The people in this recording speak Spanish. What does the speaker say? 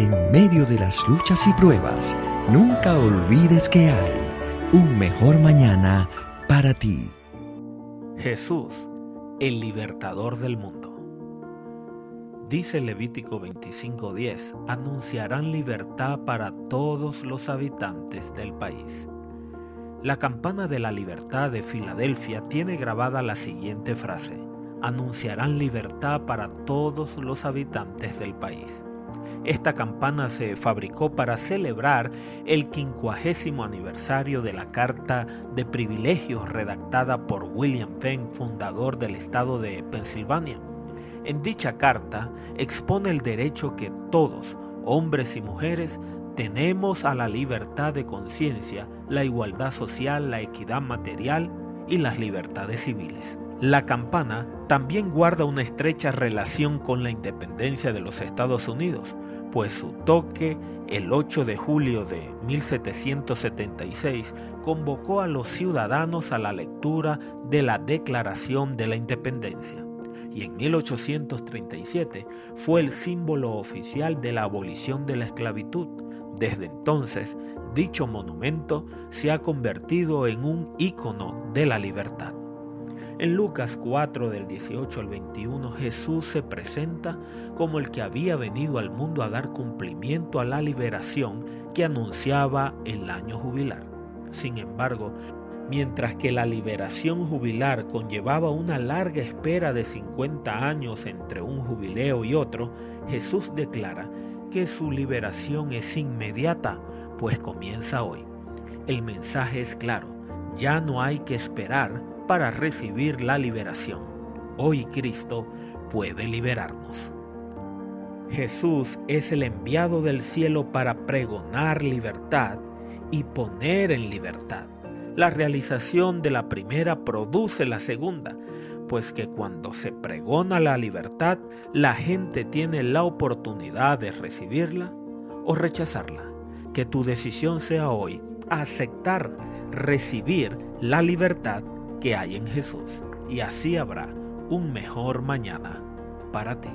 En medio de las luchas y pruebas, nunca olvides que hay un mejor mañana para ti. Jesús, el libertador del mundo. Dice Levítico 25:10, anunciarán libertad para todos los habitantes del país. La campana de la libertad de Filadelfia tiene grabada la siguiente frase, anunciarán libertad para todos los habitantes del país. Esta campana se fabricó para celebrar el quincuagésimo aniversario de la Carta de Privilegios redactada por William Penn, fundador del estado de Pensilvania. En dicha carta expone el derecho que todos, hombres y mujeres, tenemos a la libertad de conciencia, la igualdad social, la equidad material y las libertades civiles. La campana también guarda una estrecha relación con la independencia de los Estados Unidos, pues su toque el 8 de julio de 1776 convocó a los ciudadanos a la lectura de la Declaración de la Independencia y en 1837 fue el símbolo oficial de la abolición de la esclavitud. Desde entonces, dicho monumento se ha convertido en un ícono de la libertad. En Lucas 4 del 18 al 21 Jesús se presenta como el que había venido al mundo a dar cumplimiento a la liberación que anunciaba el año jubilar. Sin embargo, mientras que la liberación jubilar conllevaba una larga espera de 50 años entre un jubileo y otro, Jesús declara que su liberación es inmediata, pues comienza hoy. El mensaje es claro, ya no hay que esperar para recibir la liberación. Hoy Cristo puede liberarnos. Jesús es el enviado del cielo para pregonar libertad y poner en libertad. La realización de la primera produce la segunda, pues que cuando se pregona la libertad, la gente tiene la oportunidad de recibirla o rechazarla. Que tu decisión sea hoy aceptar recibir la libertad que hay en Jesús y así habrá un mejor mañana para ti.